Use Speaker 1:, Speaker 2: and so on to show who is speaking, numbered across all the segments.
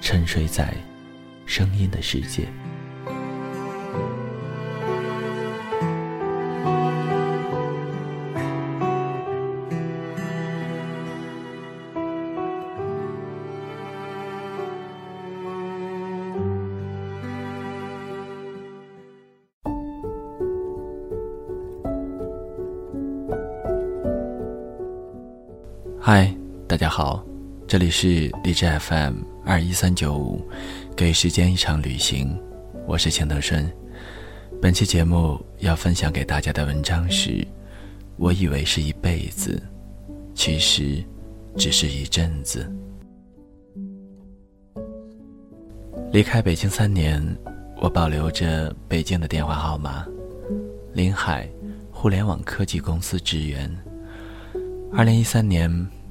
Speaker 1: 沉睡在声音的世界。这里是荔枝 FM 二一三九五，给时间一场旅行，我是钱德顺。本期节目要分享给大家的文章是：我以为是一辈子，其实只是一阵子。离开北京三年，我保留着北京的电话号码，临海互联网科技公司职员。二零一三年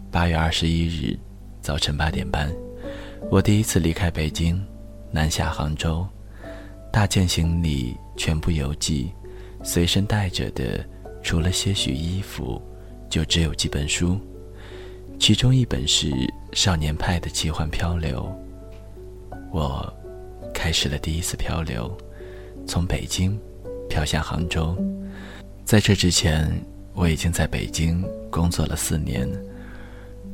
Speaker 1: 八月二十一日早晨八点半，我第一次离开北京，南下杭州，大件行李全部邮寄，随身带着的除了些许衣服，就只有几本书，其中一本是《少年派的奇幻漂流》。我开始了第一次漂流，从北京飘向杭州，在这之前。我已经在北京工作了四年。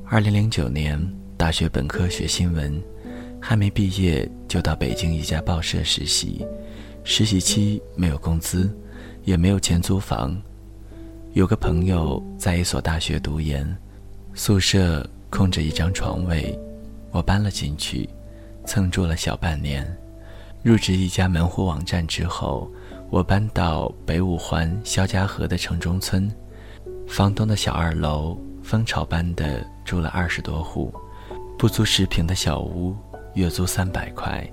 Speaker 1: 二零零九年大学本科学新闻，还没毕业就到北京一家报社实习。实习期没有工资，也没有钱租房。有个朋友在一所大学读研，宿舍空着一张床位，我搬了进去，蹭住了小半年。入职一家门户网站之后，我搬到北五环肖家河的城中村。房东的小二楼，蜂巢般的住了二十多户，不足十平的小屋，月租三百块，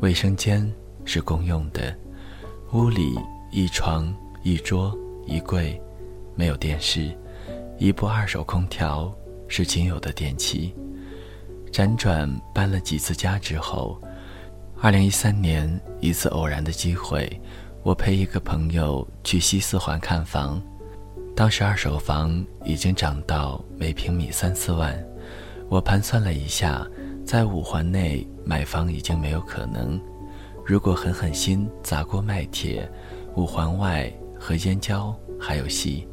Speaker 1: 卫生间是公用的，屋里一床一桌一柜，没有电视，一部二手空调是仅有的电器。辗转搬了几次家之后，二零一三年一次偶然的机会，我陪一个朋友去西四环看房。当时二手房已经涨到每平米三四万，我盘算了一下，在五环内买房已经没有可能。如果狠狠心砸锅卖铁，五环外和燕郊还有戏。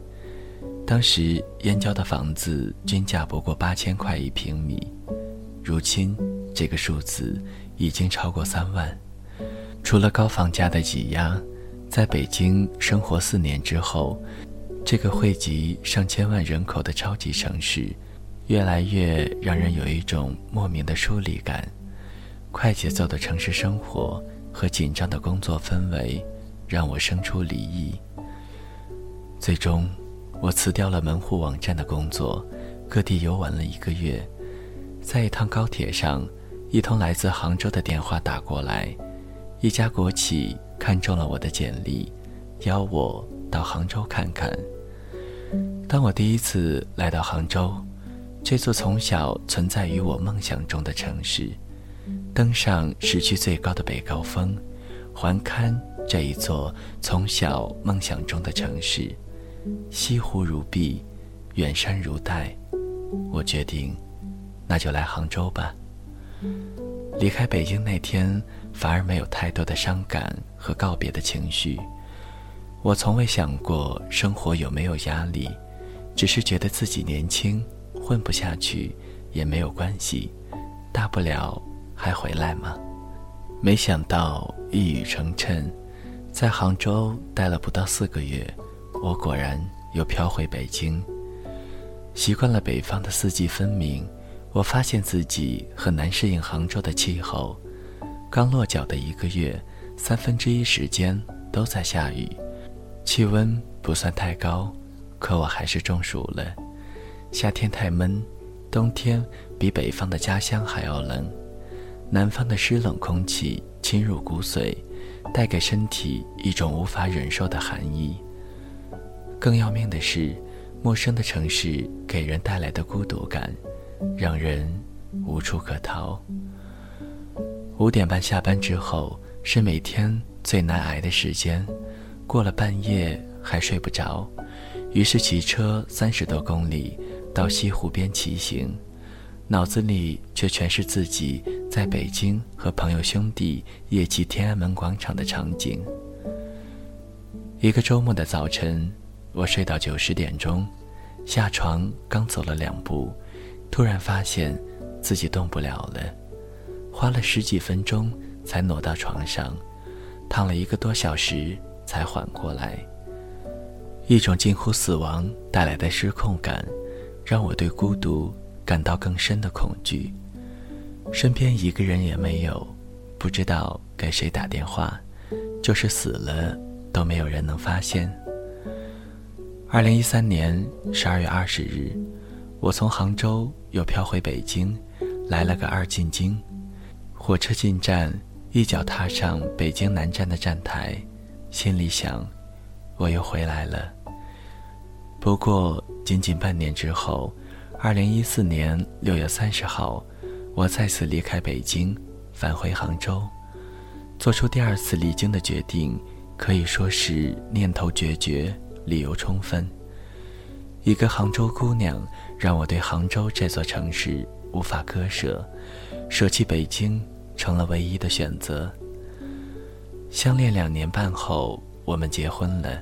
Speaker 1: 当时燕郊的房子均价不过八千块一平米，如今这个数字已经超过三万。除了高房价的挤压，在北京生活四年之后。这个汇集上千万人口的超级城市，越来越让人有一种莫名的疏离感。快节奏的城市生活和紧张的工作氛围，让我生出离异。最终，我辞掉了门户网站的工作，各地游玩了一个月。在一趟高铁上，一通来自杭州的电话打过来，一家国企看中了我的简历，邀我到杭州看看。当我第一次来到杭州，这座从小存在于我梦想中的城市，登上市区最高的北高峰，环看这一座从小梦想中的城市，西湖如碧，远山如黛，我决定，那就来杭州吧。离开北京那天，反而没有太多的伤感和告别的情绪。我从未想过生活有没有压力。只是觉得自己年轻，混不下去也没有关系，大不了还回来嘛。没想到一语成谶，在杭州待了不到四个月，我果然又飘回北京。习惯了北方的四季分明，我发现自己很难适应杭州的气候。刚落脚的一个月，三分之一时间都在下雨，气温不算太高，可我还是中暑了。夏天太闷，冬天比北方的家乡还要冷。南方的湿冷空气侵入骨髓，带给身体一种无法忍受的寒意。更要命的是，陌生的城市给人带来的孤独感，让人无处可逃。五点半下班之后是每天最难挨的时间，过了半夜还睡不着，于是骑车三十多公里到西湖边骑行。脑子里却全是自己在北京和朋友兄弟夜骑天安门广场的场景。一个周末的早晨，我睡到九十点钟，下床刚走了两步，突然发现自己动不了了，花了十几分钟才挪到床上，躺了一个多小时才缓过来。一种近乎死亡带来的失控感，让我对孤独。感到更深的恐惧，身边一个人也没有，不知道给谁打电话，就是死了都没有人能发现。二零一三年十二月二十日，我从杭州又飘回北京，来了个二进京。火车进站，一脚踏上北京南站的站台，心里想，我又回来了。不过仅仅半年之后。二零一四年六月三十号，我再次离开北京，返回杭州，做出第二次离京的决定，可以说是念头决绝，理由充分。一个杭州姑娘，让我对杭州这座城市无法割舍，舍弃北京成了唯一的选择。相恋两年半后，我们结婚了。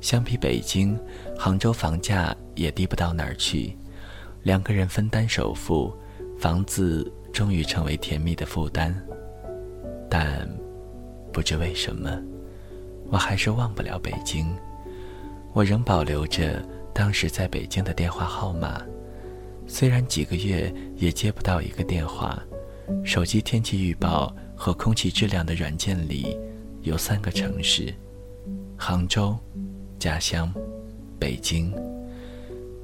Speaker 1: 相比北京，杭州房价也低不到哪儿去。两个人分担首付，房子终于成为甜蜜的负担。但不知为什么，我还是忘不了北京。我仍保留着当时在北京的电话号码，虽然几个月也接不到一个电话。手机天气预报和空气质量的软件里有三个城市：杭州、家乡、北京。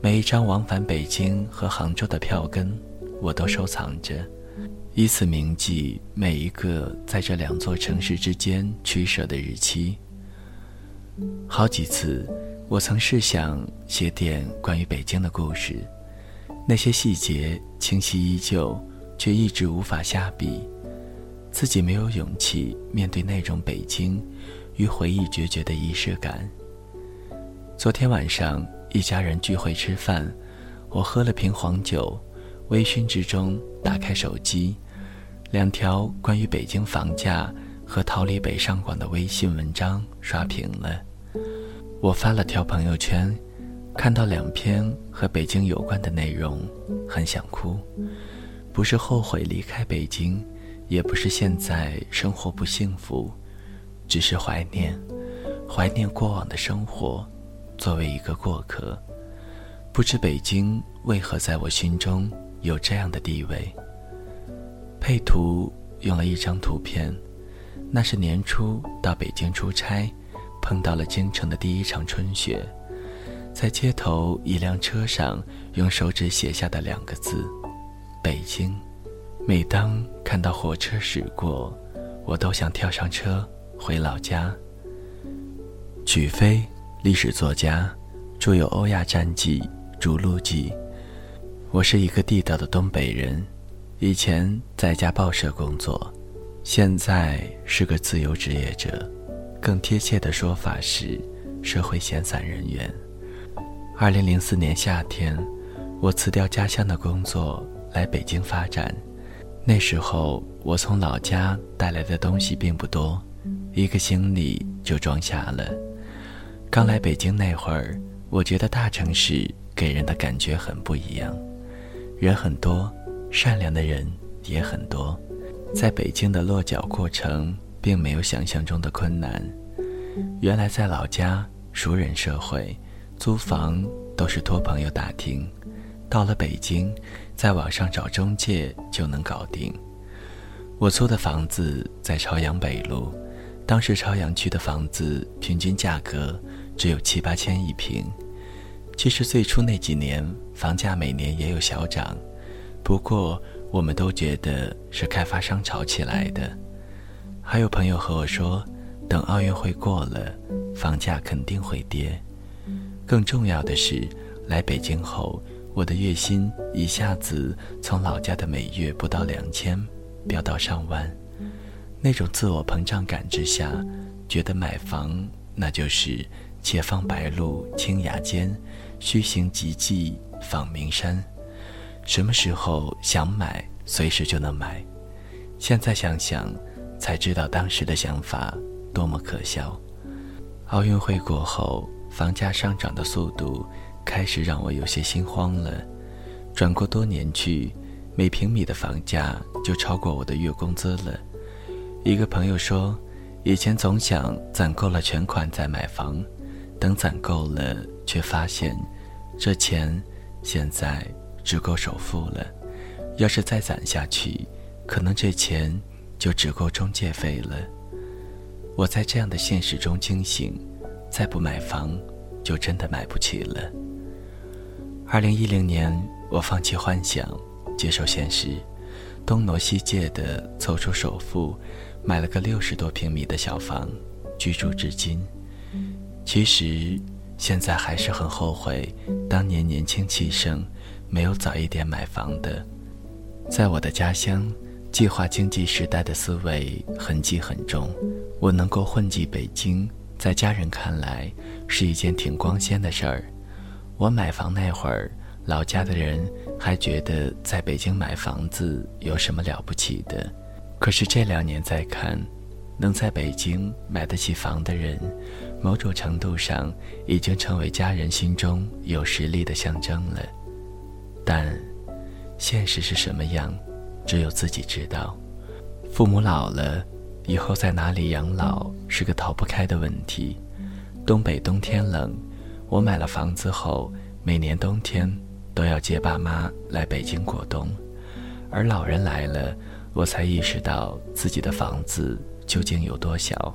Speaker 1: 每一张往返北京和杭州的票根，我都收藏着，以此铭记每一个在这两座城市之间取舍的日期。好几次，我曾试想写点关于北京的故事，那些细节清晰依旧，却一直无法下笔。自己没有勇气面对那种北京与回忆决绝的仪式感。昨天晚上。一家人聚会吃饭，我喝了瓶黄酒，微醺之中打开手机，两条关于北京房价和逃离北上广的微信文章刷屏了。我发了条朋友圈，看到两篇和北京有关的内容，很想哭。不是后悔离开北京，也不是现在生活不幸福，只是怀念，怀念过往的生活。作为一个过客，不知北京为何在我心中有这样的地位。配图用了一张图片，那是年初到北京出差，碰到了京城的第一场春雪，在街头一辆车上用手指写下的两个字“北京”。每当看到火车驶过，我都想跳上车回老家。曲飞。历史作家，著有《欧亚战记》《逐鹿记》。我是一个地道的东北人，以前在家报社工作，现在是个自由职业者，更贴切的说法是社会闲散人员。二零零四年夏天，我辞掉家乡的工作，来北京发展。那时候，我从老家带来的东西并不多，一个行李就装下了。刚来北京那会儿，我觉得大城市给人的感觉很不一样，人很多，善良的人也很多，在北京的落脚过程并没有想象中的困难。原来在老家，熟人社会，租房都是托朋友打听；到了北京，在网上找中介就能搞定。我租的房子在朝阳北路，当时朝阳区的房子平均价格只有七八千一平。其实最初那几年，房价每年也有小涨，不过我们都觉得是开发商炒起来的。还有朋友和我说。等奥运会过了，房价肯定会跌。更重要的是，来北京后，我的月薪一下子从老家的每月不到两千，飙到上万。那种自我膨胀感之下，觉得买房那就是解放白鹿青崖间，虚行极迹访名山。什么时候想买，随时就能买。现在想想，才知道当时的想法。多么可笑！奥运会过后，房价上涨的速度开始让我有些心慌了。转过多年去，每平米的房价就超过我的月工资了。一个朋友说，以前总想攒够了全款再买房，等攒够了，却发现这钱现在只够首付了。要是再攒下去，可能这钱就只够中介费了。我在这样的现实中惊醒，再不买房，就真的买不起了。二零一零年，我放弃幻想，接受现实，东挪西借的凑出首付，买了个六十多平米的小房，居住至今。其实，现在还是很后悔当年年轻气盛，没有早一点买房的。在我的家乡。计划经济时代的思维痕迹很重，我能够混迹北京，在家人看来是一件挺光鲜的事儿。我买房那会儿，老家的人还觉得在北京买房子有什么了不起的。可是这两年再看，能在北京买得起房的人，某种程度上已经成为家人心中有实力的象征了。但，现实是什么样？只有自己知道，父母老了，以后在哪里养老是个逃不开的问题。东北冬天冷，我买了房子后，每年冬天都要接爸妈来北京过冬。而老人来了，我才意识到自己的房子究竟有多小。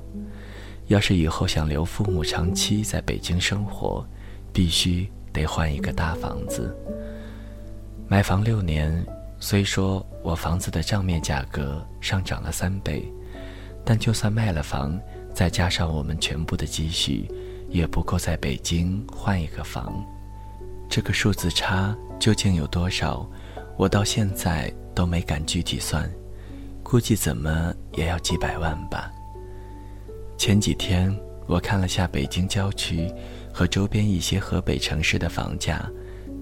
Speaker 1: 要是以后想留父母长期在北京生活，必须得换一个大房子。买房六年。虽说我房子的账面价格上涨了三倍，但就算卖了房，再加上我们全部的积蓄，也不够在北京换一个房。这个数字差究竟有多少，我到现在都没敢具体算，估计怎么也要几百万吧。前几天我看了下北京郊区和周边一些河北城市的房价，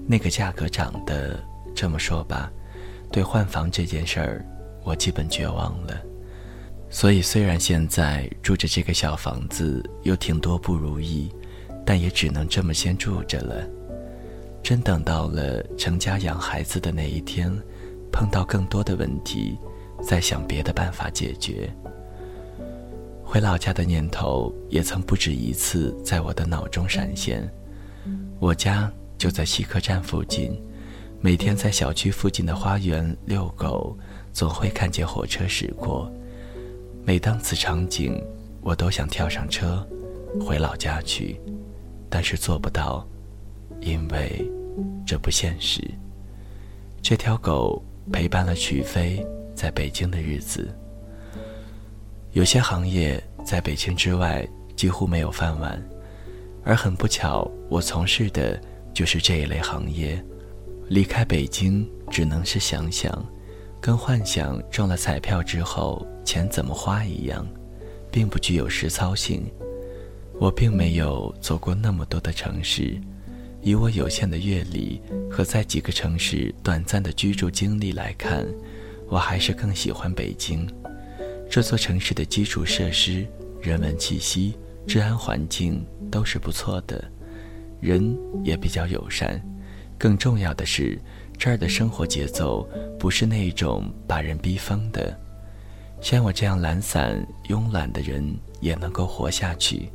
Speaker 1: 那个价格涨的，这么说吧。对换房这件事儿，我基本绝望了。所以，虽然现在住着这个小房子有挺多不如意，但也只能这么先住着了。真等到了成家养孩子的那一天，碰到更多的问题，再想别的办法解决。回老家的念头也曾不止一次在我的脑中闪现。我家就在西客站附近。每天在小区附近的花园遛狗，总会看见火车驶过。每当此场景，我都想跳上车，回老家去，但是做不到，因为这不现实。这条狗陪伴了曲飞在北京的日子。有些行业在北京之外几乎没有饭碗，而很不巧，我从事的就是这一类行业。离开北京，只能是想想，跟幻想中了彩票之后钱怎么花一样，并不具有实操性。我并没有走过那么多的城市，以我有限的阅历和在几个城市短暂的居住经历来看，我还是更喜欢北京。这座城市的基础设施、人文气息、治安环境都是不错的，人也比较友善。更重要的是，这儿的生活节奏不是那种把人逼疯的。像我这样懒散、慵懒的人也能够活下去。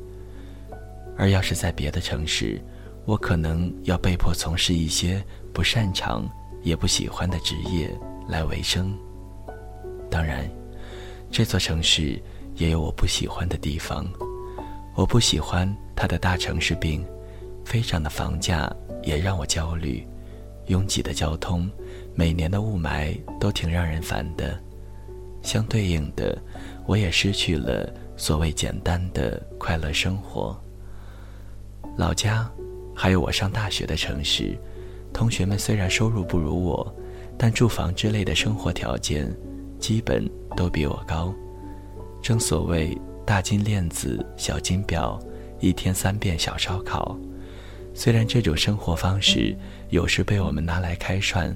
Speaker 1: 而要是在别的城市，我可能要被迫从事一些不擅长也不喜欢的职业来维生。当然，这座城市也有我不喜欢的地方。我不喜欢它的大城市病，飞涨的房价也让我焦虑，拥挤的交通，每年的雾霾都挺让人烦的。相对应的，我也失去了所谓简单的快乐生活。老家，还有我上大学的城市，同学们虽然收入不如我，但住房之类的生活条件，基本都比我高。正所谓。大金链子，小金表，一天三遍小烧烤。虽然这种生活方式有时被我们拿来开涮，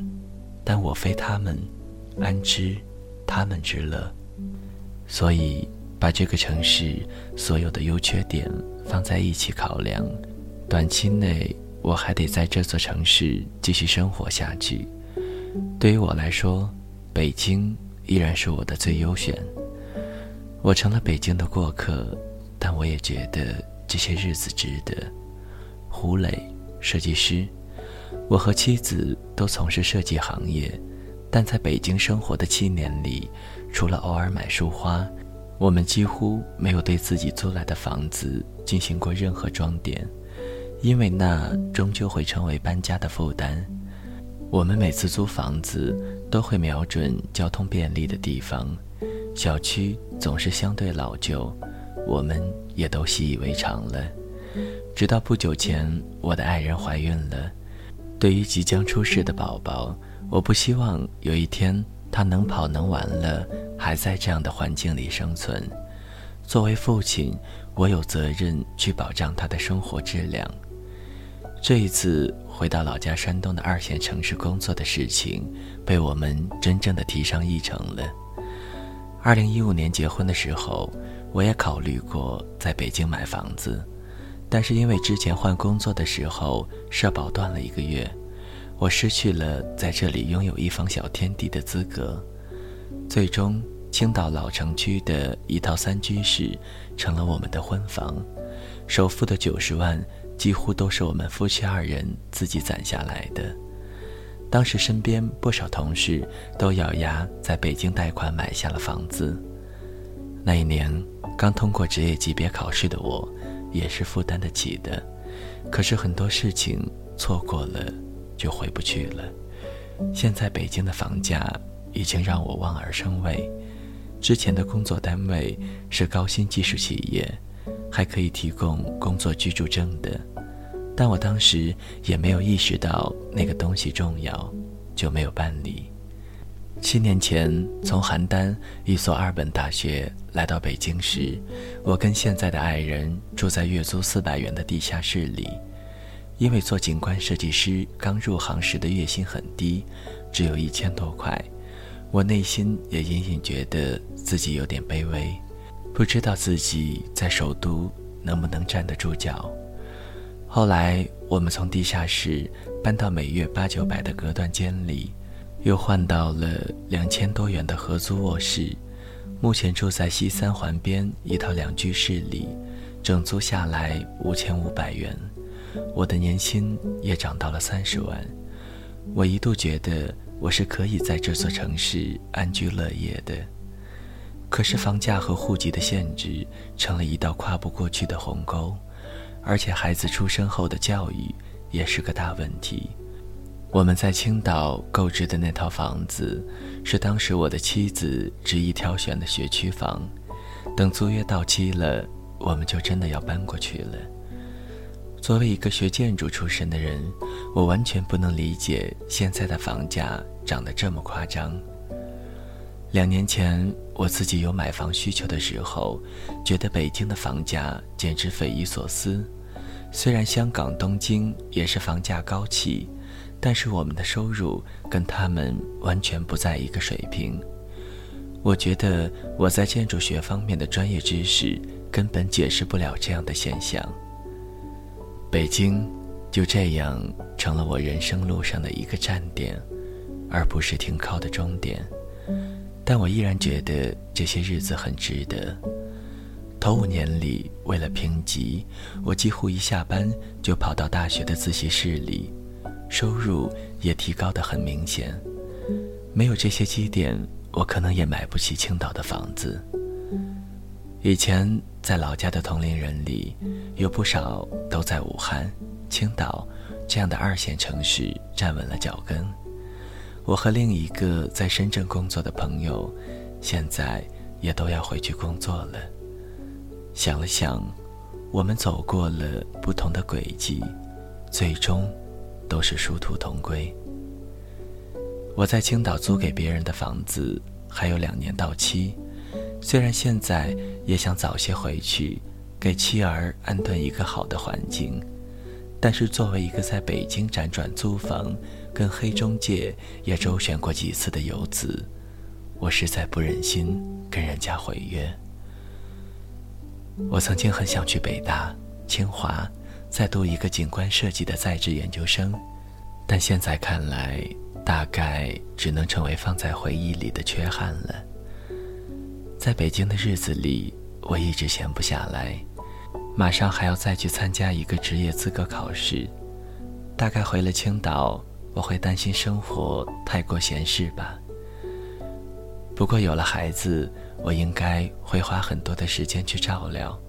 Speaker 1: 但我非他们，安知他们之乐？所以，把这个城市所有的优缺点放在一起考量，短期内我还得在这座城市继续生活下去。对于我来说，北京依然是我的最优选。我成了北京的过客，但我也觉得这些日子值得。胡磊，设计师，我和妻子都从事设计行业，但在北京生活的七年里，除了偶尔买束花，我们几乎没有对自己租来的房子进行过任何装点，因为那终究会成为搬家的负担。我们每次租房子都会瞄准交通便利的地方。小区总是相对老旧，我们也都习以为常了。直到不久前，我的爱人怀孕了。对于即将出世的宝宝，我不希望有一天他能跑能玩了，还在这样的环境里生存。作为父亲，我有责任去保障他的生活质量。这一次回到老家山东的二线城市工作的事情，被我们真正的提上议程了。二零一五年结婚的时候，我也考虑过在北京买房子，但是因为之前换工作的时候社保断了一个月，我失去了在这里拥有一方小天地的资格。最终，青岛老城区的一套三居室成了我们的婚房，首付的九十万几乎都是我们夫妻二人自己攒下来的。当时身边不少同事都咬牙在北京贷款买下了房子。那一年刚通过职业级别考试的我，也是负担得起的。可是很多事情错过了就回不去了。现在北京的房价已经让我望而生畏。之前的工作单位是高新技术企业，还可以提供工作居住证的。但我当时也没有意识到那个东西重要，就没有办理。七年前从邯郸一所二本大学来到北京时，我跟现在的爱人住在月租四百元的地下室里。因为做景观设计师刚入行时的月薪很低，只有一千多块，我内心也隐隐觉得自己有点卑微，不知道自己在首都能不能站得住脚。后来，我们从地下室搬到每月八九百的隔断间里，又换到了两千多元的合租卧室。目前住在西三环边一套两居室里，整租下来五千五百元。我的年薪也涨到了三十万。我一度觉得我是可以在这座城市安居乐业的，可是房价和户籍的限制成了一道跨不过去的鸿沟。而且孩子出生后的教育也是个大问题。我们在青岛购置的那套房子，是当时我的妻子执意挑选的学区房。等租约到期了，我们就真的要搬过去了。作为一个学建筑出身的人，我完全不能理解现在的房价涨得这么夸张。两年前我自己有买房需求的时候，觉得北京的房价简直匪夷所思。虽然香港、东京也是房价高企，但是我们的收入跟他们完全不在一个水平。我觉得我在建筑学方面的专业知识根本解释不了这样的现象。北京就这样成了我人生路上的一个站点，而不是停靠的终点。但我依然觉得这些日子很值得。头五年里，为了评级，我几乎一下班就跑到大学的自习室里，收入也提高得很明显。没有这些积淀，我可能也买不起青岛的房子。以前在老家的同龄人里，有不少都在武汉、青岛这样的二线城市站稳了脚跟。我和另一个在深圳工作的朋友，现在也都要回去工作了。想了想，我们走过了不同的轨迹，最终都是殊途同归。我在青岛租给别人的房子还有两年到期。虽然现在也想早些回去，给妻儿安顿一个好的环境，但是作为一个在北京辗转租房、跟黑中介也周旋过几次的游子，我实在不忍心跟人家毁约。我曾经很想去北大、清华，再读一个景观设计的在职研究生，但现在看来，大概只能成为放在回忆里的缺憾了。在北京的日子里，我一直闲不下来，马上还要再去参加一个职业资格考试。大概回了青岛，我会担心生活太过闲适吧。不过有了孩子，我应该会花很多的时间去照料。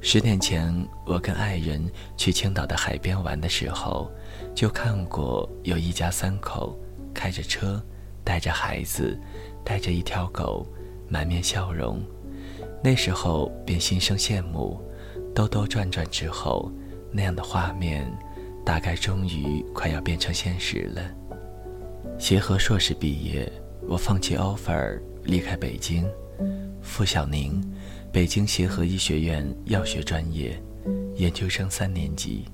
Speaker 1: 十年前，我跟爱人去青岛的海边玩的时候，就看过有一家三口开着车，带着孩子，带着一条狗。满面笑容，那时候便心生羡慕。兜兜转转之后，那样的画面，大概终于快要变成现实了。协和硕士毕业，我放弃 offer，离开北京。付小宁，北京协和医学院药学专业，研究生三年级。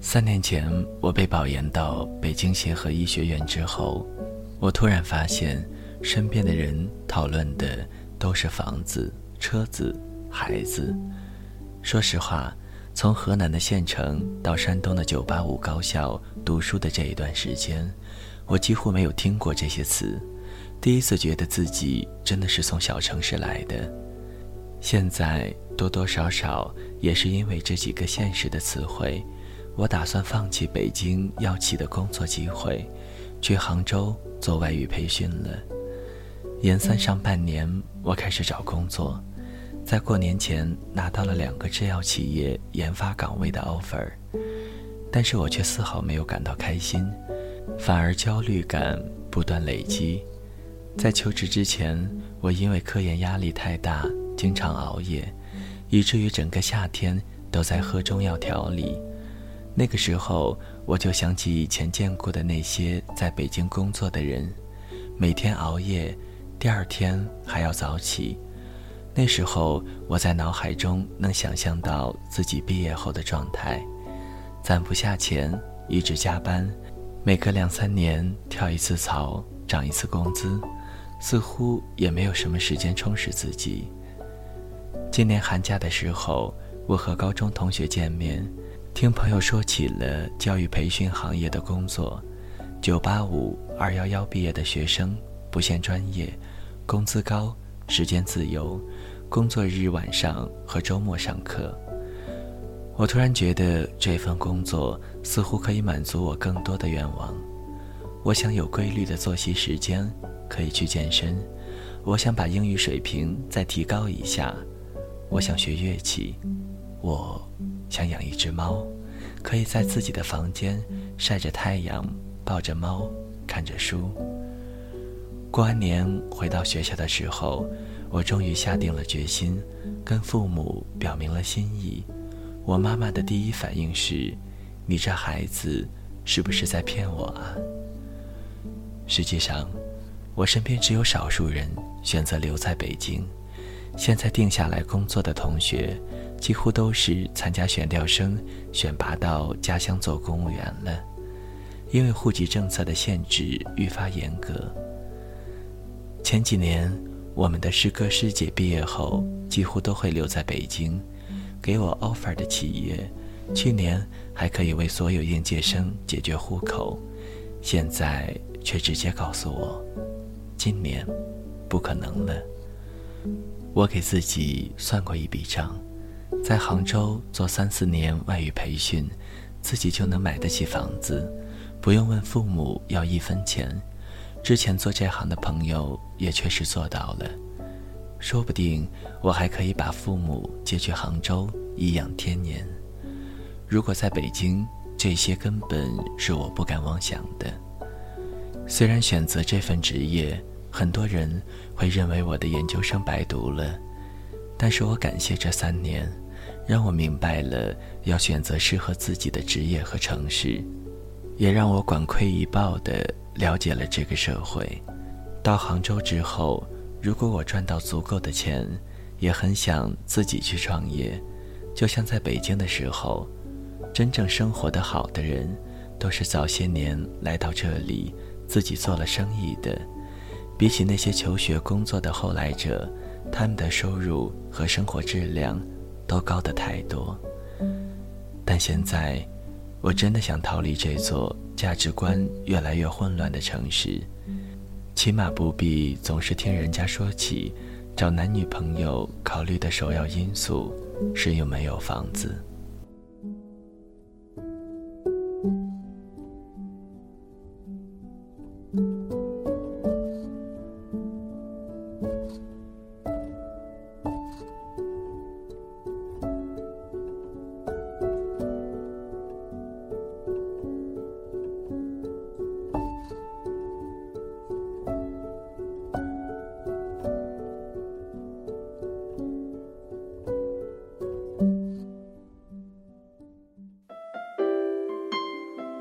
Speaker 1: 三年前，我被保研到北京协和医学院之后，我突然发现。身边的人讨论的都是房子、车子、孩子。说实话，从河南的县城到山东的985高校读书的这一段时间，我几乎没有听过这些词。第一次觉得自己真的是从小城市来的。现在多多少少也是因为这几个现实的词汇，我打算放弃北京要起的工作机会，去杭州做外语培训了。研三上半年，我开始找工作，在过年前拿到了两个制药企业研发岗位的 offer，但是我却丝毫没有感到开心，反而焦虑感不断累积。在求职之前，我因为科研压力太大，经常熬夜，以至于整个夏天都在喝中药调理。那个时候，我就想起以前见过的那些在北京工作的人，每天熬夜。第二天还要早起，那时候我在脑海中能想象到自己毕业后的状态，攒不下钱，一直加班，每隔两三年跳一次槽，涨一次工资，似乎也没有什么时间充实自己。今年寒假的时候，我和高中同学见面，听朋友说起了教育培训行业的工作，九八五、二幺幺毕业的学生，不限专业。工资高，时间自由，工作日晚上和周末上课。我突然觉得这份工作似乎可以满足我更多的愿望。我想有规律的作息时间，可以去健身。我想把英语水平再提高一下。我想学乐器。我想养一只猫，可以在自己的房间晒着太阳，抱着猫，看着书。过完年回到学校的时候，我终于下定了决心，跟父母表明了心意。我妈妈的第一反应是：“你这孩子是不是在骗我啊？”实际上，我身边只有少数人选择留在北京。现在定下来工作的同学，几乎都是参加选调生选拔到家乡做公务员了，因为户籍政策的限制愈发严格。前几年，我们的师哥师姐毕业后几乎都会留在北京。给我 offer 的企业，去年还可以为所有应届生解决户口，现在却直接告诉我，今年不可能了。我给自己算过一笔账，在杭州做三四年外语培训，自己就能买得起房子，不用问父母要一分钱。之前做这行的朋友也确实做到了，说不定我还可以把父母接去杭州颐养天年。如果在北京，这些根本是我不敢妄想的。虽然选择这份职业，很多人会认为我的研究生白读了，但是我感谢这三年，让我明白了要选择适合自己的职业和城市，也让我管窥一豹的了解了这个社会。到杭州之后，如果我赚到足够的钱，也很想自己去创业，就像在北京的时候，真正生活的好的人，都是早些年来到这里。自己做了生意的，比起那些求学工作的后来者，他们的收入和生活质量都高得太多。但现在，我真的想逃离这座价值观越来越混乱的城市，起码不必总是听人家说起找男女朋友考虑的首要因素是有没有房子。